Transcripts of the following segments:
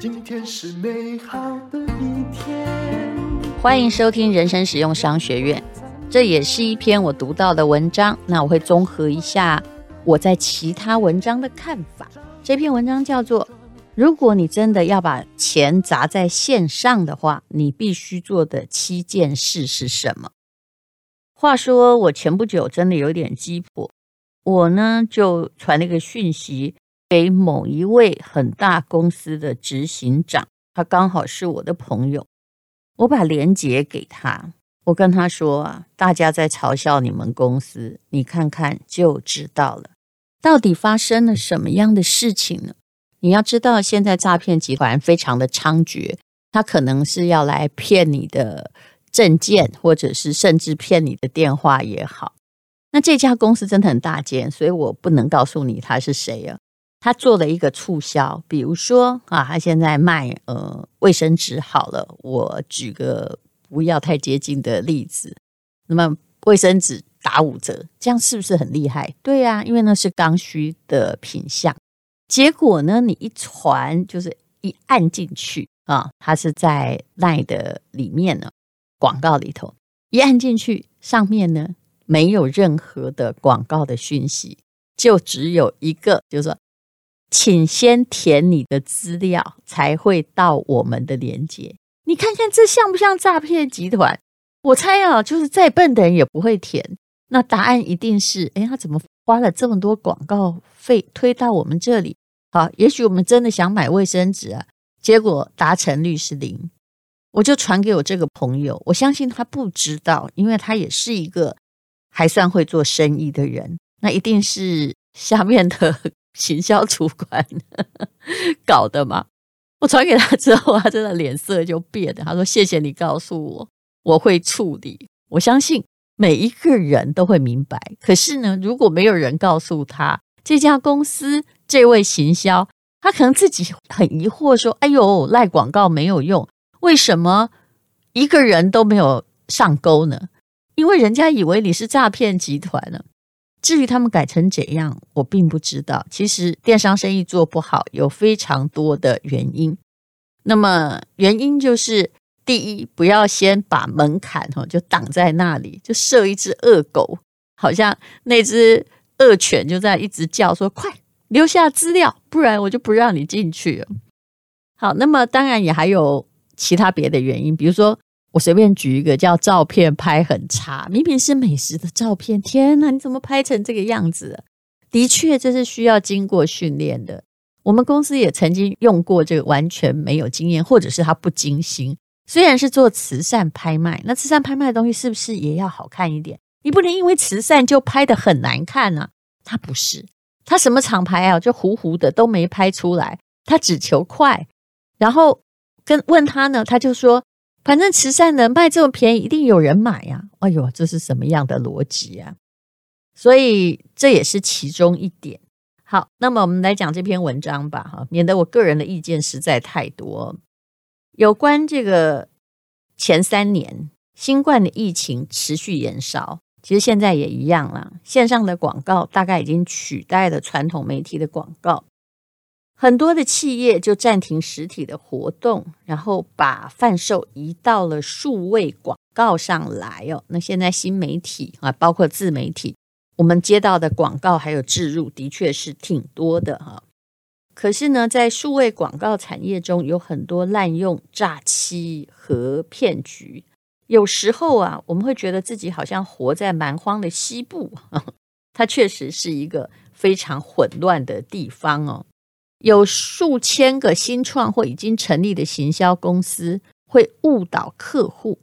今天是美好的一天。欢迎收听人生实用商学院，这也是一篇我读到的文章。那我会综合一下我在其他文章的看法。这篇文章叫做。如果你真的要把钱砸在线上的话，你必须做的七件事是什么？话说，我前不久真的有点鸡婆，我呢就传了一个讯息给某一位很大公司的执行长，他刚好是我的朋友，我把链接给他，我跟他说啊，大家在嘲笑你们公司，你看看就知道了，到底发生了什么样的事情呢？你要知道，现在诈骗集团非常的猖獗，他可能是要来骗你的证件，或者是甚至骗你的电话也好。那这家公司真的很大间，所以我不能告诉你他是谁啊。他做了一个促销，比如说啊，他现在卖呃卫生纸好了，我举个不要太接近的例子，那么卫生纸打五折，这样是不是很厉害？对呀，因为那是刚需的品项。结果呢？你一传就是一按进去啊，它是在 LINE 的里面呢，广告里头一按进去，上面呢没有任何的广告的讯息，就只有一个，就是说，请先填你的资料才会到我们的链接。你看看这像不像诈骗集团？我猜啊，就是再笨的人也不会填。那答案一定是：哎，他怎么花了这么多广告费推到我们这里？好，也许我们真的想买卫生纸啊，结果达成率是零。我就传给我这个朋友，我相信他不知道，因为他也是一个还算会做生意的人，那一定是下面的行销主管 搞的嘛。我传给他之后，他真的脸色就变了。他说：“谢谢你告诉我，我会处理。”我相信每一个人都会明白。可是呢，如果没有人告诉他这家公司，这位行销，他可能自己很疑惑，说：“哎呦，赖广告没有用，为什么一个人都没有上钩呢？因为人家以为你是诈骗集团呢。至于他们改成怎样，我并不知道。其实电商生意做不好有非常多的原因。那么原因就是，第一，不要先把门槛哈就挡在那里，就设一只恶狗，好像那只恶犬就在一直叫说：快！”留下资料，不然我就不让你进去。好，那么当然也还有其他别的原因，比如说我随便举一个，叫照片拍很差，明明是美食的照片，天哪，你怎么拍成这个样子？的确，这是需要经过训练的。我们公司也曾经用过这个完全没有经验，或者是他不精心。虽然是做慈善拍卖，那慈善拍卖的东西是不是也要好看一点？你不能因为慈善就拍得很难看啊，他不是。他什么厂牌啊？就糊糊的都没拍出来，他只求快。然后跟问他呢，他就说：“反正慈善的卖这么便宜，一定有人买呀。”哎呦，这是什么样的逻辑啊？所以这也是其中一点。好，那么我们来讲这篇文章吧，哈，免得我个人的意见实在太多。有关这个前三年新冠的疫情持续延烧。其实现在也一样了，线上的广告大概已经取代了传统媒体的广告，很多的企业就暂停实体的活动，然后把贩售移到了数位广告上来哦。那现在新媒体啊，包括自媒体，我们接到的广告还有置入，的确是挺多的哈。可是呢，在数位广告产业中，有很多滥用、诈欺和骗局。有时候啊，我们会觉得自己好像活在蛮荒的西部，它确实是一个非常混乱的地方哦。有数千个新创或已经成立的行销公司会误导客户，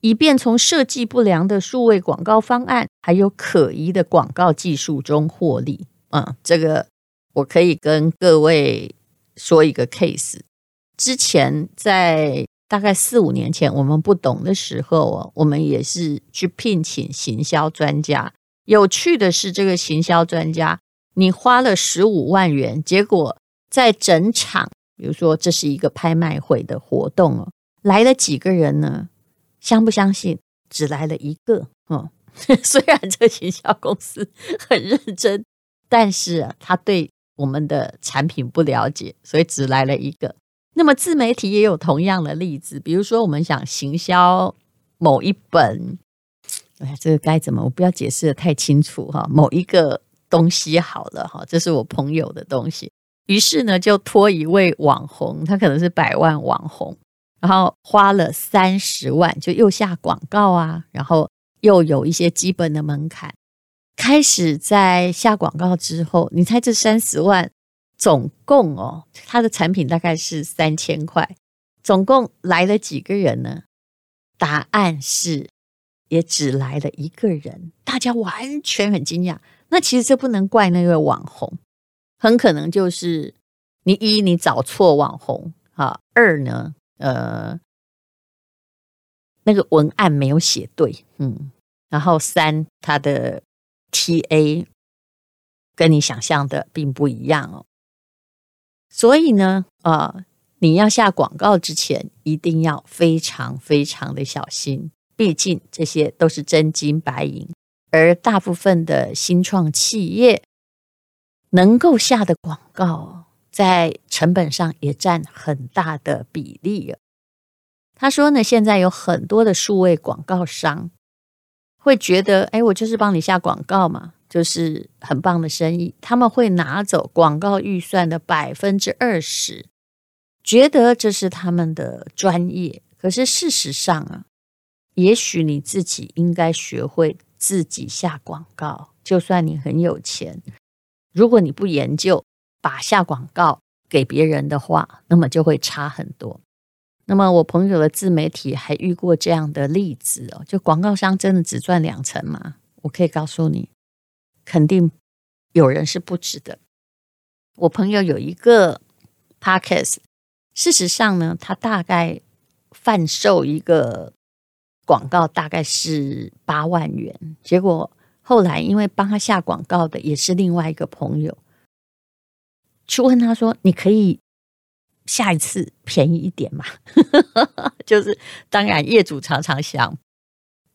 以便从设计不良的数位广告方案还有可疑的广告技术中获利。嗯，这个我可以跟各位说一个 case，之前在。大概四五年前，我们不懂的时候哦，我们也是去聘请行销专家。有趣的是，这个行销专家，你花了十五万元，结果在整场，比如说这是一个拍卖会的活动哦，来了几个人呢？相不相信？只来了一个哦。虽然这行销公司很认真，但是啊，他对我们的产品不了解，所以只来了一个。那么自媒体也有同样的例子，比如说我们想行销某一本，哎呀，这个该怎么？我不要解释的太清楚哈。某一个东西好了哈，这是我朋友的东西，于是呢就托一位网红，他可能是百万网红，然后花了三十万，就又下广告啊，然后又有一些基本的门槛。开始在下广告之后，你猜这三十万总共哦，他的产品大概是三千块，总共来了几个人呢？答案是也只来了一个人，大家完全很惊讶。那其实这不能怪那位网红，很可能就是你一你找错网红。啊，二呢呃那个文案没有写对，嗯，然后三他的。TA 跟你想象的并不一样哦，所以呢，呃，你要下广告之前一定要非常非常的小心，毕竟这些都是真金白银，而大部分的新创企业能够下的广告，在成本上也占很大的比例。他说呢，现在有很多的数位广告商。会觉得，哎，我就是帮你下广告嘛，就是很棒的生意。他们会拿走广告预算的百分之二十，觉得这是他们的专业。可是事实上啊，也许你自己应该学会自己下广告。就算你很有钱，如果你不研究，把下广告给别人的话，那么就会差很多。那么我朋友的自媒体还遇过这样的例子哦，就广告商真的只赚两成吗？我可以告诉你，肯定有人是不止的。我朋友有一个 podcast，事实上呢，他大概贩售一个广告大概是八万元，结果后来因为帮他下广告的也是另外一个朋友，去问他说：“你可以？”下一次便宜一点嘛，就是当然业主常常想，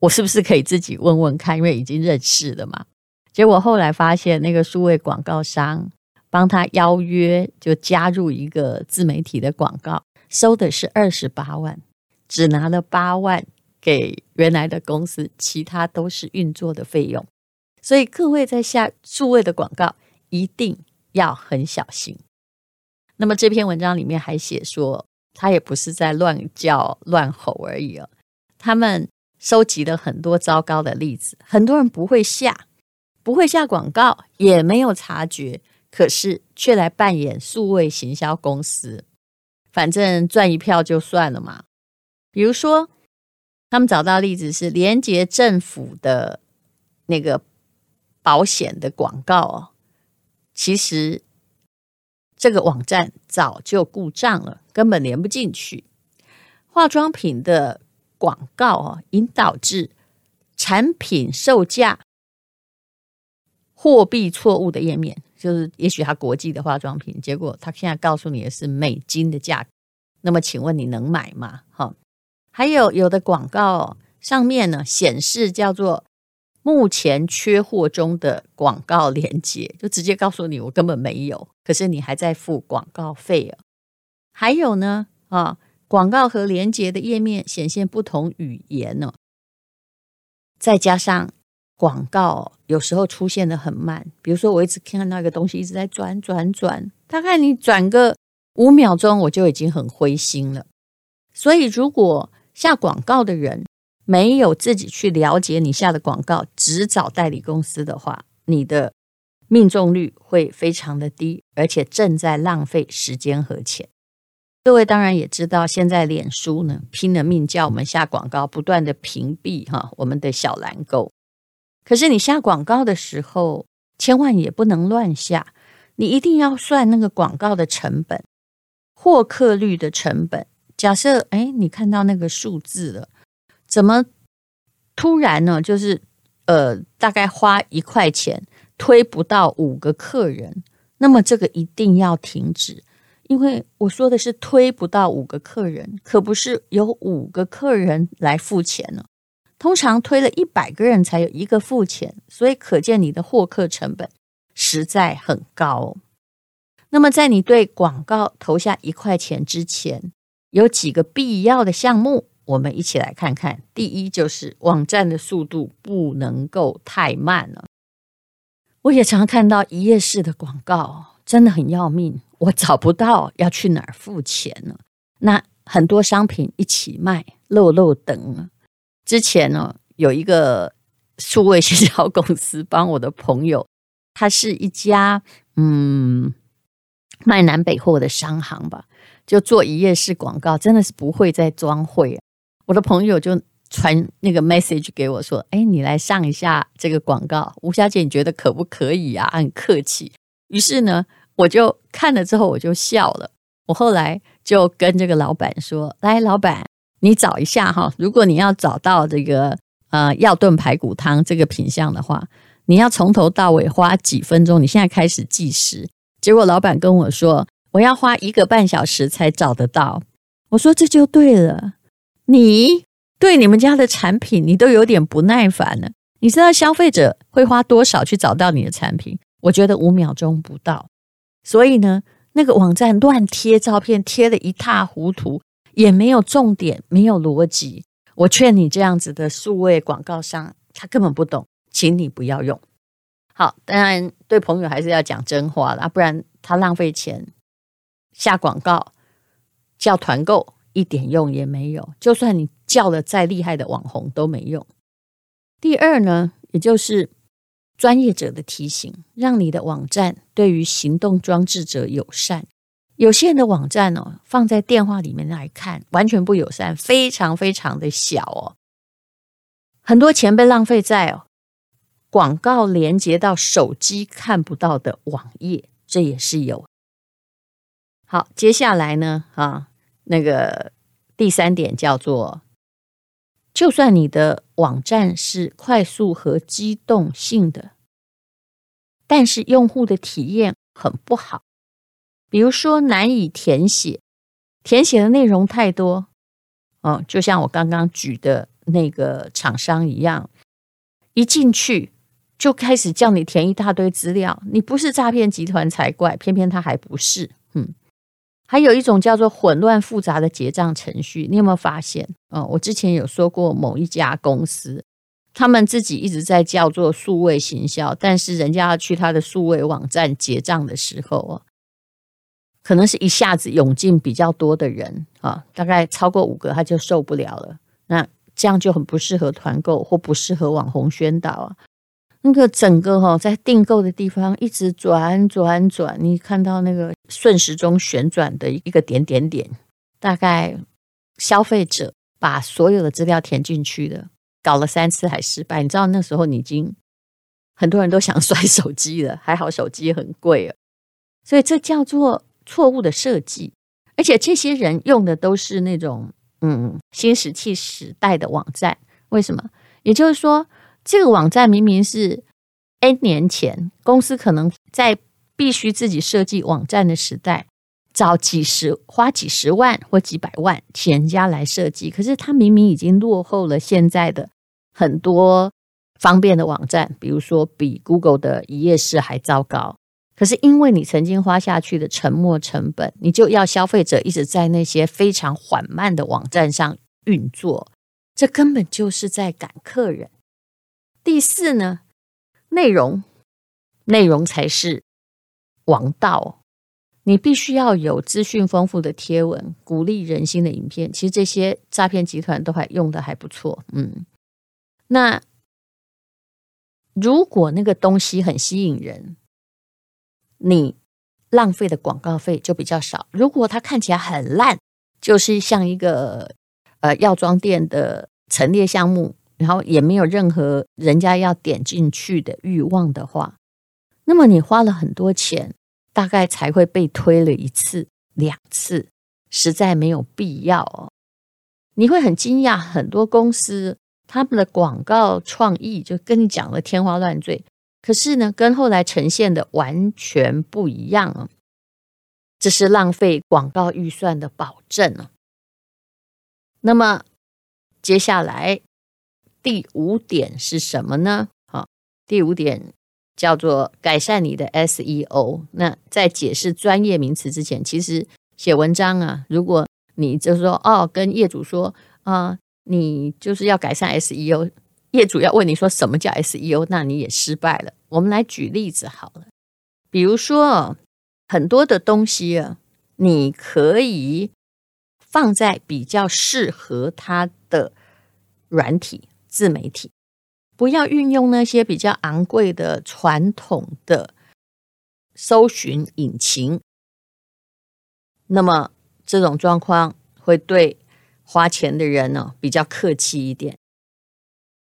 我是不是可以自己问问看，因为已经认识了嘛。结果后来发现那个数位广告商帮他邀约，就加入一个自媒体的广告，收的是二十八万，只拿了八万给原来的公司，其他都是运作的费用。所以各位在下数位的广告一定要很小心。那么这篇文章里面还写说，他也不是在乱叫乱吼而已哦。他们收集了很多糟糕的例子，很多人不会下，不会下广告，也没有察觉，可是却来扮演数位行销公司，反正赚一票就算了嘛。比如说，他们找到的例子是连接政府的那个保险的广告哦，其实。这个网站早就故障了，根本连不进去。化妆品的广告哦，引导至产品售价货币错误的页面，就是也许它国际的化妆品，结果它现在告诉你的是美金的价格。那么，请问你能买吗？哈，还有有的广告上面呢显示叫做。目前缺货中的广告链接，就直接告诉你我根本没有，可是你还在付广告费啊。还有呢，啊，广告和链接的页面显现不同语言呢，再加上广告有时候出现的很慢，比如说我一直看到一个东西一直在转转转，大概你转个五秒钟，我就已经很灰心了。所以如果下广告的人，没有自己去了解你下的广告，只找代理公司的话，你的命中率会非常的低，而且正在浪费时间和钱。各位当然也知道，现在脸书呢拼了命叫我们下广告，不断的屏蔽哈我们的小蓝勾。可是你下广告的时候，千万也不能乱下，你一定要算那个广告的成本、获客率的成本。假设哎，你看到那个数字了。怎么突然呢？就是呃，大概花一块钱推不到五个客人，那么这个一定要停止，因为我说的是推不到五个客人，可不是有五个客人来付钱呢。通常推了一百个人才有一个付钱，所以可见你的获客成本实在很高。那么，在你对广告投下一块钱之前，有几个必要的项目，我们一起来看看。第一，就是网站的速度不能够太慢了。我也常看到一页式的广告，真的很要命，我找不到要去哪儿付钱呢？那很多商品一起卖，漏漏等。之前呢，有一个数位行销公司帮我的朋友，他是一家嗯。卖南北货的商行吧，就做一页式广告，真的是不会再装会。我的朋友就传那个 message 给我说：“哎，你来上一下这个广告，吴小姐，你觉得可不可以啊？”很客气。于是呢，我就看了之后我就笑了。我后来就跟这个老板说：“来，老板，你找一下哈，如果你要找到这个呃药炖排骨汤这个品相的话，你要从头到尾花几分钟？你现在开始计时。”结果老板跟我说：“我要花一个半小时才找得到。”我说：“这就对了，你对你们家的产品，你都有点不耐烦了。你知道消费者会花多少去找到你的产品？我觉得五秒钟不到。所以呢，那个网站乱贴照片，贴得一塌糊涂，也没有重点，没有逻辑。我劝你这样子的数位广告商，他根本不懂，请你不要用。”好，当然对朋友还是要讲真话啦，不然他浪费钱下广告叫团购一点用也没有，就算你叫了再厉害的网红都没用。第二呢，也就是专业者的提醒，让你的网站对于行动装置者友善。有些人的网站哦，放在电话里面来看完全不友善，非常非常的小哦，很多钱被浪费在哦。广告连接到手机看不到的网页，这也是有。好，接下来呢，啊，那个第三点叫做，就算你的网站是快速和机动性的，但是用户的体验很不好，比如说难以填写，填写的内容太多，嗯，就像我刚刚举的那个厂商一样，一进去。就开始叫你填一大堆资料，你不是诈骗集团才怪，偏偏他还不是。嗯，还有一种叫做混乱复杂的结账程序，你有没有发现？哦，我之前有说过某一家公司，他们自己一直在叫做数位行销，但是人家要去他的数位网站结账的时候，啊，可能是一下子涌进比较多的人啊，大概超过五个他就受不了了。那这样就很不适合团购或不适合网红宣导啊。那个整个哈，在订购的地方一直转转转，你看到那个顺时钟旋转的一个点点点，大概消费者把所有的资料填进去的，搞了三次还失败。你知道那时候你已经很多人都想摔手机了，还好手机很贵啊，所以这叫做错误的设计。而且这些人用的都是那种嗯新石器时代的网站，为什么？也就是说。这个网站明明是 N 年前公司可能在必须自己设计网站的时代，找几十花几十万或几百万请人家来设计，可是它明明已经落后了现在的很多方便的网站，比如说比 Google 的一页式还糟糕。可是因为你曾经花下去的沉没成本，你就要消费者一直在那些非常缓慢的网站上运作，这根本就是在赶客人。第四呢，内容，内容才是王道。你必须要有资讯丰富的贴文，鼓励人心的影片。其实这些诈骗集团都还用的还不错。嗯，那如果那个东西很吸引人，你浪费的广告费就比较少。如果它看起来很烂，就是像一个呃药妆店的陈列项目。然后也没有任何人家要点进去的欲望的话，那么你花了很多钱，大概才会被推了一次两次，实在没有必要哦。你会很惊讶，很多公司他们的广告创意就跟你讲了天花乱坠，可是呢，跟后来呈现的完全不一样啊。这是浪费广告预算的保证啊。那么接下来。第五点是什么呢？好，第五点叫做改善你的 SEO。那在解释专业名词之前，其实写文章啊，如果你就是说哦，跟业主说啊、你就是要改善 SEO，业主要问你说什么叫 SEO，那你也失败了。我们来举例子好了，比如说很多的东西啊，你可以放在比较适合它的软体自媒体。不要运用那些比较昂贵的传统的搜寻引擎，那么这种状况会对花钱的人呢比较客气一点。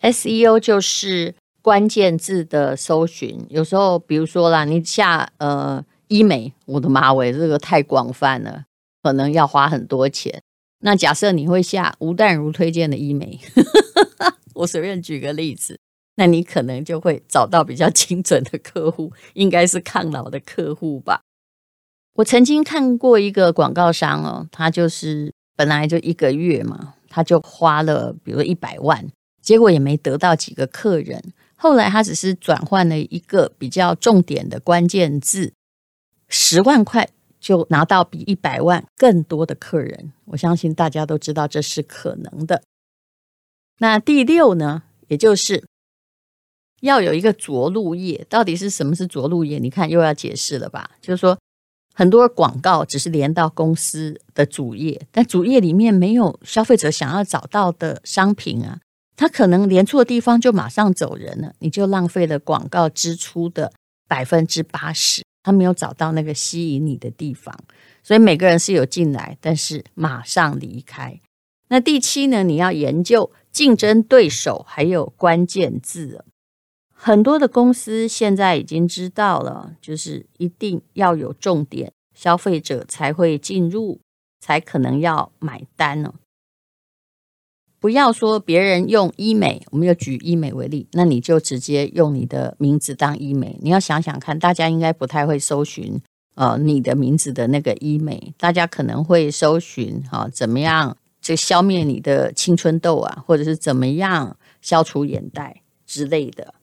SEO 就是关键字的搜寻，有时候比如说啦，你下呃医美，我的妈喂，这个太广泛了，可能要花很多钱。那假设你会下吴淡如推荐的医美。我随便举个例子，那你可能就会找到比较精准的客户，应该是抗老的客户吧。我曾经看过一个广告商哦，他就是本来就一个月嘛，他就花了比如一百万，结果也没得到几个客人。后来他只是转换了一个比较重点的关键字，十万块就拿到比一百万更多的客人。我相信大家都知道这是可能的。那第六呢，也就是要有一个着陆页。到底是什么是着陆页？你看又要解释了吧？就是说，很多广告只是连到公司的主页，但主页里面没有消费者想要找到的商品啊，他可能连错地方就马上走人了，你就浪费了广告支出的百分之八十。他没有找到那个吸引你的地方，所以每个人是有进来，但是马上离开。那第七呢？你要研究。竞争对手还有关键字，很多的公司现在已经知道了，就是一定要有重点，消费者才会进入，才可能要买单呢。不要说别人用医美，我们就举医美为例，那你就直接用你的名字当医美。你要想想看，大家应该不太会搜寻呃你的名字的那个医美，大家可能会搜寻哈、怎么样。就消灭你的青春痘啊，或者是怎么样消除眼袋之类的。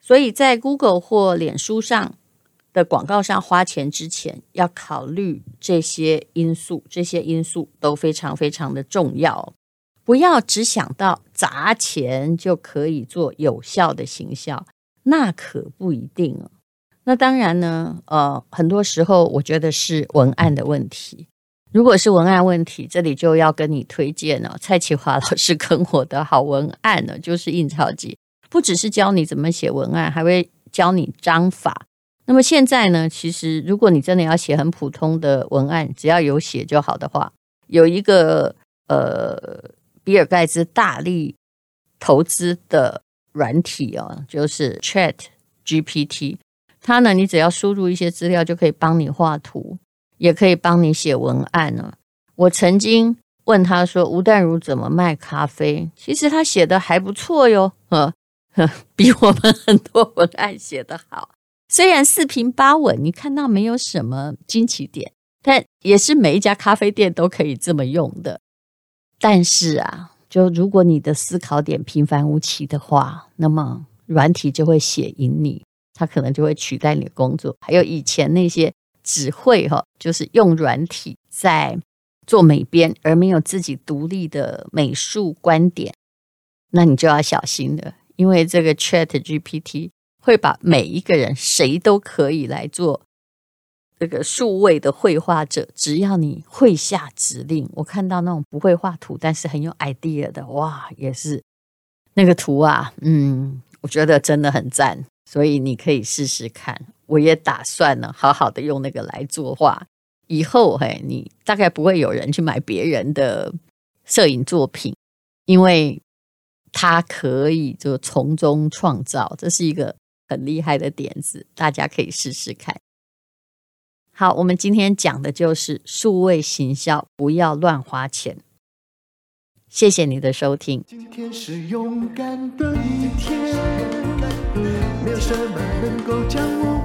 所以在 Google 或脸书上的广告上花钱之前，要考虑这些因素，这些因素都非常非常的重要。不要只想到砸钱就可以做有效的行销，那可不一定哦。那当然呢，呃，很多时候我觉得是文案的问题。如果是文案问题，这里就要跟你推荐了 蔡淇华老师跟我的好文案呢，就是印钞机，不只是教你怎么写文案，还会教你章法。那么现在呢，其实如果你真的要写很普通的文案，只要有写就好的话，有一个呃，比尔盖茨大力投资的软体哦，就是 Chat GPT，它呢，你只要输入一些资料，就可以帮你画图。也可以帮你写文案呢。我曾经问他说：“吴淡如怎么卖咖啡？”其实他写的还不错哟，呵，呵，比我们很多文案写的好。虽然四平八稳，你看到没有什么惊奇点，但也是每一家咖啡店都可以这么用的。但是啊，就如果你的思考点平凡无奇的话，那么软体就会写赢你，它可能就会取代你的工作。还有以前那些。只会哈，就是用软体在做美编，而没有自己独立的美术观点，那你就要小心了，因为这个 Chat GPT 会把每一个人谁都可以来做这个数位的绘画者，只要你会下指令。我看到那种不会画图，但是很有 idea 的，哇，也是那个图啊，嗯，我觉得真的很赞，所以你可以试试看。我也打算呢，好好的用那个来作画。以后嘿，你大概不会有人去买别人的摄影作品，因为它可以就从中创造，这是一个很厉害的点子，大家可以试试看。好，我们今天讲的就是数位行销，不要乱花钱。谢谢你的收听。今天是勇敢的一天，没有什么能够将我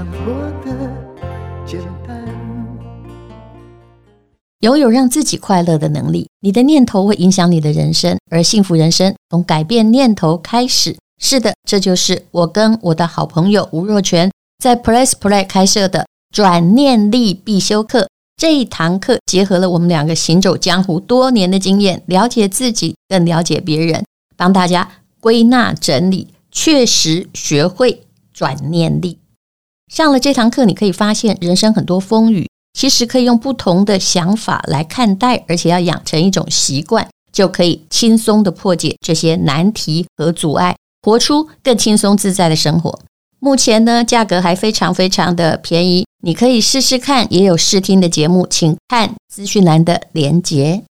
尽量过得简单。拥有让自己快乐的能力，你的念头会影响你的人生，而幸福人生从改变念头开始。是的，这就是我跟我的好朋友吴若权在 Press Play 开设的转念力必修课。这一堂课结合了我们两个行走江湖多年的经验，了解自己，更了解别人，帮大家归纳整理，确实学会转念力。上了这堂课，你可以发现人生很多风雨，其实可以用不同的想法来看待，而且要养成一种习惯，就可以轻松地破解这些难题和阻碍。活出更轻松自在的生活。目前呢，价格还非常非常的便宜，你可以试试看。也有试听的节目，请看资讯栏的连结。